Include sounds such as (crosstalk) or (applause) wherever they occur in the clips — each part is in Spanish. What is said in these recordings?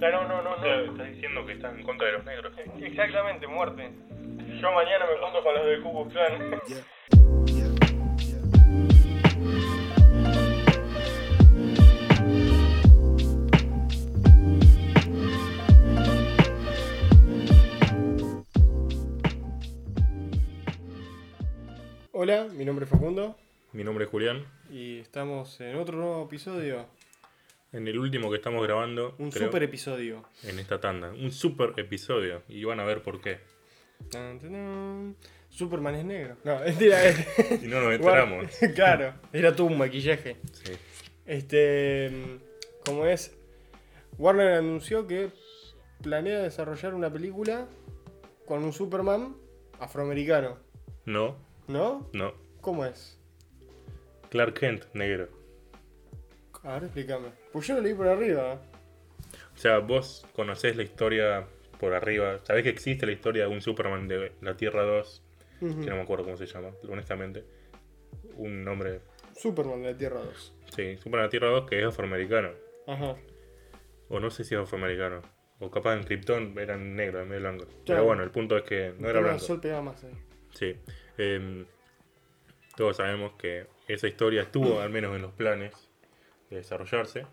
No, no, no, O sea, estás diciendo que estás en contra de los negros. Exactamente, muerte. Yo mañana me junto con los del Ku Klux Klan. Hola, mi nombre es Facundo Mi nombre es Julián. y estamos en otro nuevo episodio, En el último que estamos grabando, un creo, super episodio. en esta tanda. Un super episodio. Y van a ver por qué. Superman es negro. No, (laughs) mentira, es- Si no nos (laughs) enteramos. (laughs) claro, era un maquillaje. Sí. Este, como es, Warner anunció que planea desarrollar una película con un Superman afroamericano, No, ¿no? no. ¿Cómo es? Clark Kent, negro. A ver, explícame. Pues yo lo leí por arriba. O sea, vos conocés la historia por arriba. Sabés que existe la historia de un Superman de la Tierra 2. Ujú. Que no me acuerdo cómo se llama, honestamente. Un nombre. Superman de la Tierra 2. Sí, Superman de la Tierra 2 que es afroamericano. Ajá. O no sé si es afroamericano. O capaz en Krypton eran negros, en vez de blancos. Claro. Pero bueno, el punto es que no era Pero el blanco. sol pega más ahí. Sí. Em, todos sabemos que esa historia estuvo al menos en los planes de desarrollarse.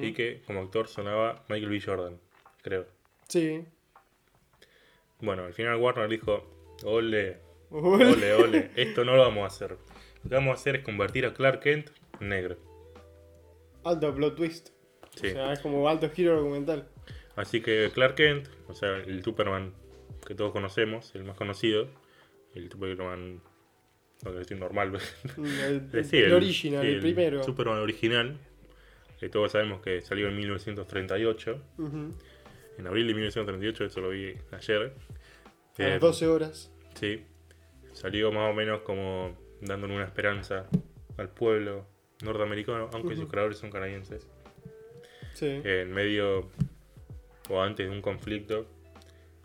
Y que como actor sonaba Michael B. Jordan, creo. Sí. Bueno, al final Warner dijo, ole, Ole. ole, esto no lo vamos a hacer. Lo que vamos a hacer es convertir a Clark Kent en negro. Alto plot twist. Sí. O sea, es como alto giro argumental. Así que Clark Kent, o sea, el Superman que todos conocemos, el más conocido, el Superman, no quiero decir normal, El, Eh, (laughs) sí, el original, sí, el, primero. Superman original, que todos sabemos que salió en 1938, Ujú. en abril de 1938, eso lo vi ayer. A Eh, las 12 horas. Sí, salió más o menos como dándole una esperanza al pueblo norteamericano, aunque sus creadores son canadienses, Sí. en medio o antes de un conflicto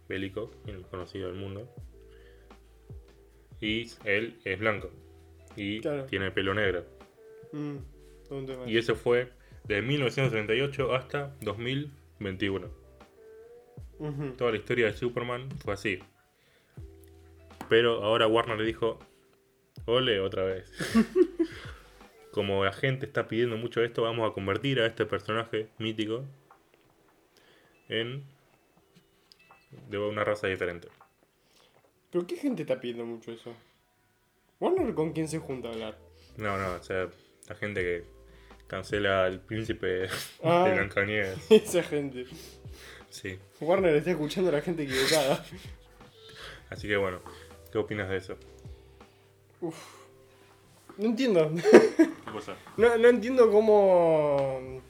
bélico, el conocido del mundo. Y él es blanco y Claro. tiene pelo negro. Mm. Y eso fue de 1938 hasta 2021. Ujú. Toda la historia de Superman fue así. Pero ahora Warner le dijo, ole otra vez. (laughs) Como la gente está pidiendo mucho esto, vamos a convertir a este personaje mítico en de una raza diferente. ¿Pero qué gente está pidiendo mucho eso? Warner con quién se junta a hablar. No, no, o sea, la gente que cancela al príncipe Ah. de Blancanieves. (laughs) Esa gente. Sí. Warner está escuchando a la gente equivocada. Así que bueno, ¿qué opinas de eso? No entiendo. ¿Qué cosa? No, no entiendo cómo.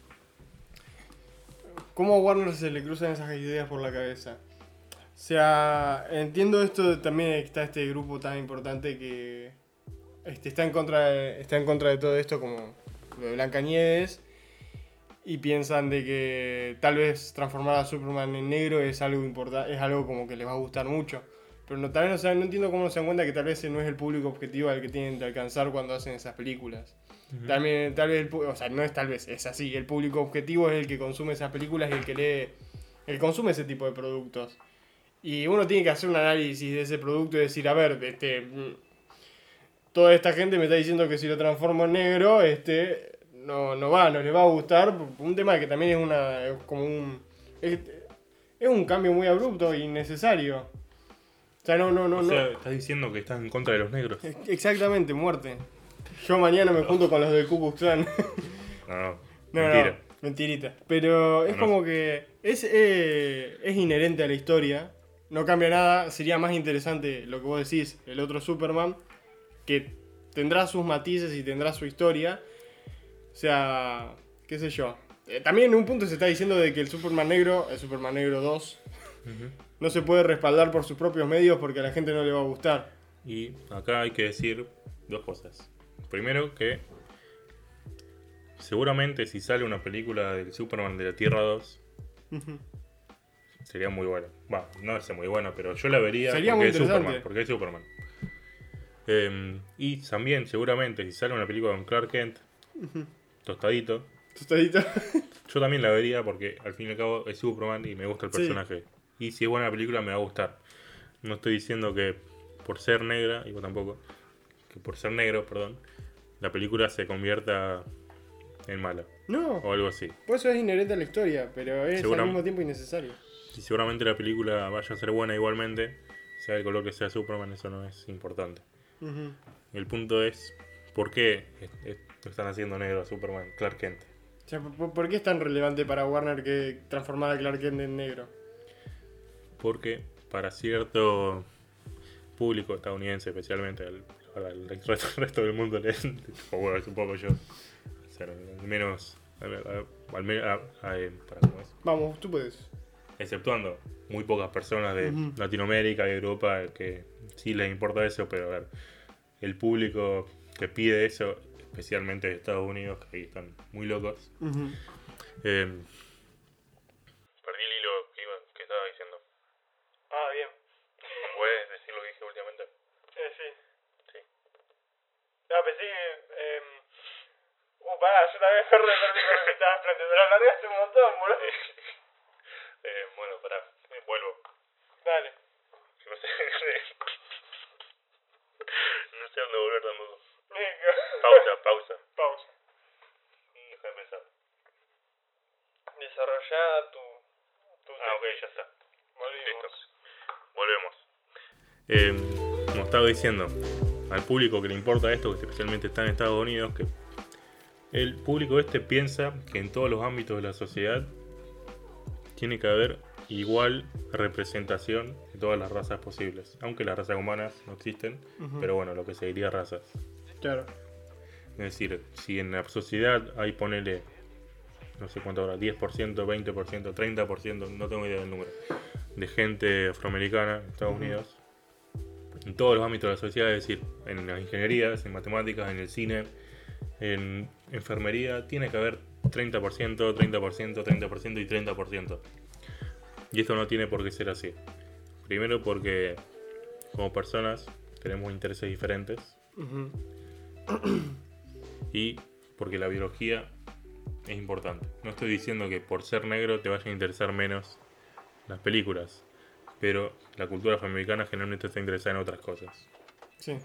cómo a Warner se le cruzan esas ideas por la cabeza. O sea, entiendo esto de- también está este grupo tan importante que este, está, en contra de, está en contra de todo esto, como de Blancanieves. Y piensan de que tal vez transformar a Superman en negro es algo importante, es algo como que les va a gustar mucho. Pero no, tal vez no, entiendo cómo se dan cuenta que tal vez ese no es el público objetivo al que tienen que alcanzar cuando hacen esas películas. También, tal vez, el o sea, no es tal vez, es así. El público objetivo es el que consume esas películas y el que lee, el que consume ese tipo de productos. Y uno tiene que hacer un análisis de ese producto y decir, a ver, este, toda esta gente me está diciendo que si lo transformo en negro, este, no, no va, no les va a gustar. Un tema que también es una, es como un, es, es un cambio muy abrupto y innecesario. O sea, no, no, no, O no. sea, estás diciendo que estás en contra de los negros. Exactamente, muerte. Yo mañana me junto con los del Ku Klux Klan. No, no, (laughs) No, mentira. no, mentirita. Pero es no. como que es, eh, es inherente a la historia. No cambia nada. Sería más interesante lo que vos decís, el otro Superman, que tendrá sus matices y tendrá su historia. O sea, qué sé yo. Eh, también en un punto se está diciendo de que el Superman negro, el Superman negro 2, Ujú. no se puede respaldar por sus propios medios porque a la gente no le va a gustar. Y acá hay que decir dos cosas. Primero que seguramente si sale una película del Superman de la Tierra 2 Ujú. sería muy buena. Va, no es muy buena, pero yo la vería Sería porque muy es interesante. Superman. Porque es Superman. Em, y también seguramente si sale una película con Clark Kent, tostadito, Tostadito. (laughs) Yo también la vería porque al fin y al cabo es Superman y me gusta el Sí. personaje. Y si es buena la película me va a gustar. No estoy diciendo que por ser negra, y vos tampoco, que por ser negro, perdón, la película se convierta en mala. No, O algo así. pues eso es inherente a la historia, pero es Segura- al mismo tiempo innecesario. Y seguramente la película vaya a ser buena igualmente, sea el color que sea Superman, eso no es importante. El punto es, ¿por qué lo están haciendo negro a Superman, Clark Kent? O sea, ¿por, qué es tan relevante para Warner que transformar a Clark Kent en negro? Porque para cierto público estadounidense, especialmente al, al (laughs) resto, del mundo, le, o bueno, supongo yo, o sea, al menos, al, menos, eh. Vamos, tú puedes. exceptuando muy pocas personas de. Latinoamérica y Europa que sí les importa eso, pero a ver, el público que pide eso, especialmente de Estados Unidos, que ahí están muy locos. Eh, Perdí el hilo que, iba, que estaba diciendo. Ah, bien. ¿Puedes decir lo que dije últimamente? Eh, sí. Sí. No, pensé que... Eh... Uh, pará, yo también (laughs) perdí, perdí, perdí, me estabas planteando. La largaste un montón, boludo. Eh, bueno, pará, eh, vuelvo. Dale. No sé, no sé dónde volver tampoco. Pausa, pausa. Pausa. Deja de pensar. Desarrollá tu... tu Ah, ok, ya está. Volvimos. Listo. Volvemos. Eh, como estaba diciendo, al público que le importa esto, que especialmente está en Estados Unidos, que el público este piensa que en todos los ámbitos de la sociedad tiene que haber igual representación de todas las razas posibles. Aunque las razas humanas no existen, pero bueno, lo que se diría razas. Claro. Es decir, si en la sociedad hay, ponele, no sé cuánto ahora, 10%, 20%, 30%, no tengo idea del número, de gente afroamericana en Estados. Unidos, en todos los ámbitos de la sociedad, es decir, en las ingenierías, en matemáticas, en el cine, en enfermería, tiene que haber 30%, 30%, 30% y 30%. Y esto no tiene por qué ser así. Primero porque como personas tenemos intereses diferentes y porque la biología es importante. No estoy diciendo que por ser negro te vayan a interesar menos las películas, pero la cultura afroamericana generalmente está interesada en otras cosas. Sí.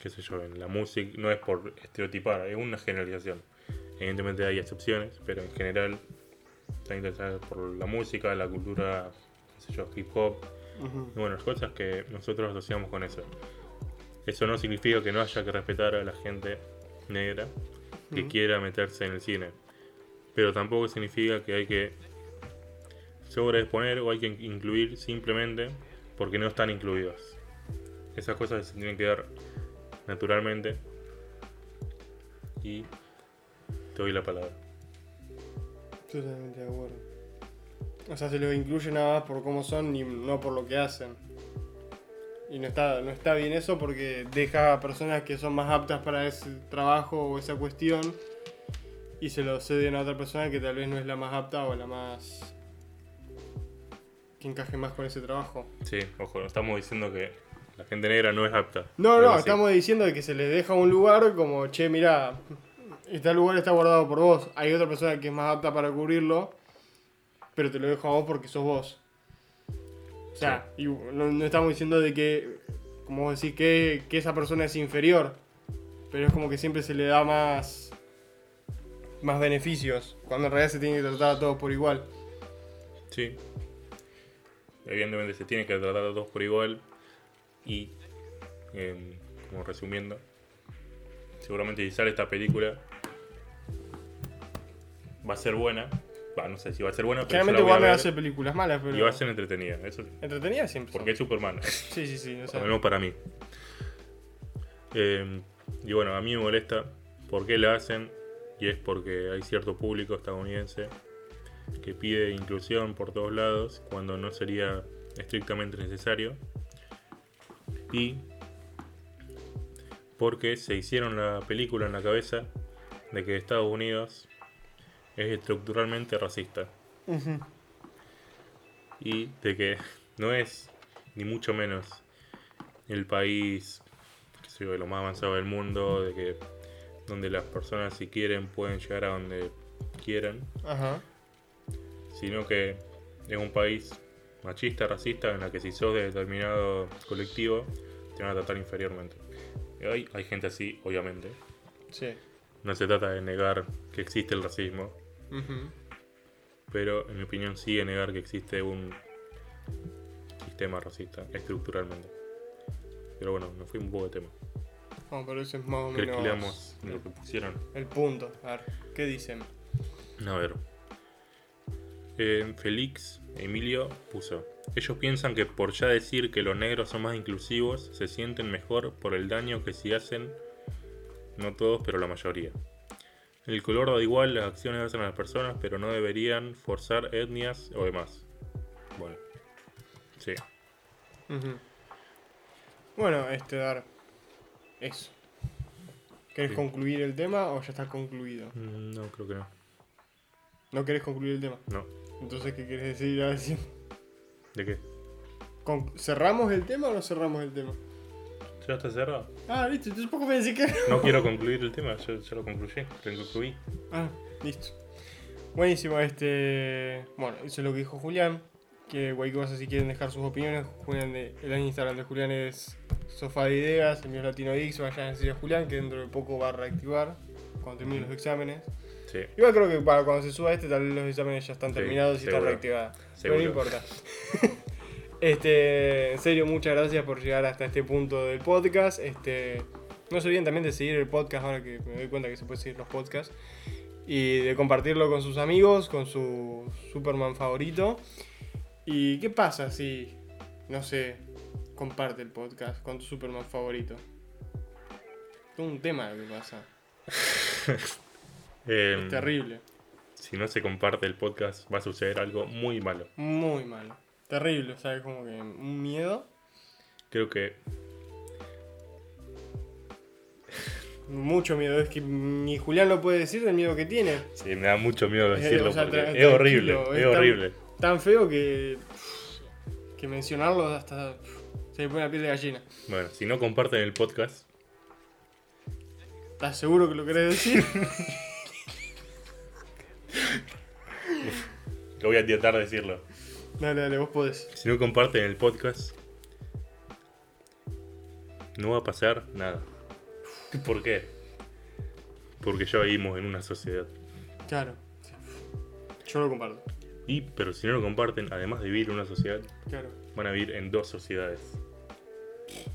Qué sé yo, en la música, no es por estereotipar, es una generalización. Evidentemente hay excepciones, pero en general está interesada por la música, la cultura, qué sé yo, hip hop, Ujú. y bueno, las cosas que nosotros asociamos con eso. Eso no significa que no haya que respetar a la gente negra que Ujú. quiera meterse en el cine. Pero tampoco significa que hay que sobreexponer o hay que incluir simplemente porque no están incluidos. Esas cosas se tienen que dar naturalmente. Y te doy la palabra. Totalmente de acuerdo. O sea, se los incluye nada más por cómo son y no por lo que hacen. Y no está, no está bien eso porque deja a personas que son más aptas para ese trabajo o esa cuestión y se lo ceden a otra persona que tal vez no es la más apta o la más. Que encaje más con ese trabajo. Sí, ojo, no estamos diciendo que la gente negra no es apta. No, no, estamos diciendo que se les deja un lugar como, che, mira, este lugar está guardado por vos. Hay otra persona que es más apta para cubrirlo, pero te lo dejo a vos porque sos vos. O sea, y no, no estamos diciendo de que, como vos decís, que, que esa persona es inferior, pero es como que siempre se le da más, más beneficios, cuando en realidad se tiene que tratar a todos por igual. Sí. Evidentemente se tiene que tratar a todos por igual. Y, em, como resumiendo, seguramente si sale esta película va a ser buena. Va, no sé si va a ser buena, pero Generalmente Warner hace películas malas, pero... y va a ser entretenida. Eso sí, Entretenida siempre. son. porque es Superman. (laughs) Sí, sí, sí. o sea, Al menos para mí. Eh, y bueno, a mí me molesta por qué la hacen. Y es porque hay cierto público estadounidense que pide inclusión por todos lados cuando no sería estrictamente necesario. Y porque se hicieron la película en la cabeza de que Estados Unidos es estructuralmente racista ujú. y de que no es ni mucho menos el país qué sé yo, de lo más avanzado del mundo, de que donde las personas si quieren pueden llegar a donde quieran, Ajá. Sino que es un país machista, racista, en la que si sos de determinado colectivo, te van a tratar inferiormente. Y hay, hay gente así, obviamente. Sí. No se trata de negar que existe el racismo, Ujú. pero en mi opinión sí de negar que existe un sistema racista estructuralmente. Pero bueno, me fui un poco de tema. Bueno, pero eso es más o ¿Crees que menos leamos lo que pusieron? el punto. A ver, ¿qué dicen? A ver. Eh, Félix Emilio puso. Ellos piensan que por ya decir que los negros son más inclusivos, se sienten mejor por el daño que si hacen, no todos, pero la mayoría. El color da igual, las acciones hacen a las personas, pero no deberían forzar etnias o demás. Bueno. Sí. Bueno, este, dar. Eso. ¿Querés Sí. concluir el tema o ya está concluido? Mm, No, creo que no. ¿No querés concluir el tema? No. Entonces, ¿qué querés decir? A ver si- ¿De qué? Con- ¿Cerramos el tema o no cerramos el tema? ¿Ya está cerrado? Ah, listo, entonces poco me decís que. (laughs) No quiero concluir el tema, ya, ya lo concluí. Lo concluí. Ah, listo. Buenísimo, este. Bueno, eso es lo que dijo Julián. Que cualquier cosa, si quieren dejar sus opiniones, Julián de- el Instagram de Julián es Sofá de Ideas, el mío es Latino X, vayan a decir a Julián que dentro de poco va a reactivar cuando termine los exámenes. Sí. Igual creo que para cuando se suba este, tal vez los exámenes ya están Sí, terminados y seguro. reactivada. Pero Seguro. no importa. (laughs) este, en serio, muchas gracias por llegar hasta este punto del podcast. Este, no se olviden también de seguir el podcast ahora que me doy cuenta que se puede seguir los podcasts. Y de compartirlo con sus amigos, con su Superman favorito. ¿Y qué pasa si, no sé, comparte el podcast con tu Superman favorito? Es un tema lo que pasa. (laughs) Eh, Es terrible. si no se comparte el podcast, va a suceder algo muy malo. Muy malo. Terrible, ¿sabes? Como que un miedo. Creo que Mucho miedo. Es que ni Julián lo puede decir del miedo que tiene. sí, me da mucho miedo Eh, decirlo o sea, porque es horrible, es es tan- horrible. Tan feo que. que mencionarlo hasta. se me pone la piel de gallina. Bueno, si no comparten el podcast, ¿Estás seguro que lo querés decir? (laughs) lo voy a intentar decirlo. dale, dale, vos podés. Si no comparten el podcast, no va a pasar nada. ¿Por qué? Porque ya vivimos en una sociedad. Claro. Yo lo comparto. Y, pero si no lo comparten, además de vivir en una sociedad, Claro. van a vivir en dos sociedades.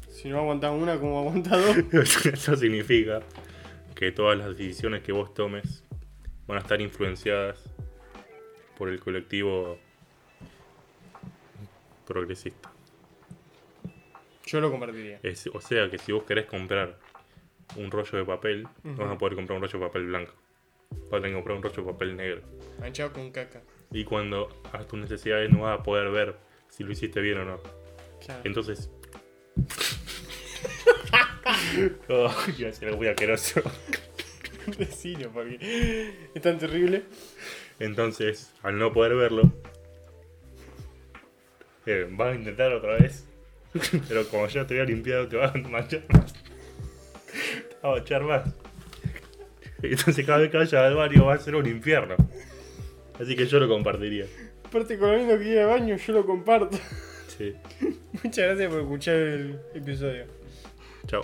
Si no aguantás una, como aguantás dos. (laughs) Eso significa que todas las decisiones que vos tomes van a estar influenciadas por el colectivo progresista. Yo lo compartiría. Es- o sea que si vos querés comprar un rollo de papel, no vas a poder comprar un rollo de papel blanco. Vas a tener que comprar un rollo de papel negro. Manchado con caca. Y cuando hagas tus necesidades no vas a poder ver si lo hiciste bien o no. Claro. Entonces... oh, iba a decir algo muy asqueroso. Porque es tan terrible. Entonces, al no poder verlo, eh, vas a intentar otra vez. (laughs) Pero como ya te había limpiado, te vas a manchar más. (laughs) Te vas a manchar más. Entonces, cada vez que vayas al baño va a ser un infierno. Así que yo lo compartiría. Aparte, con lo lindo que iba al baño, yo lo comparto. Sí. (laughs) Muchas gracias por escuchar el episodio. Chao.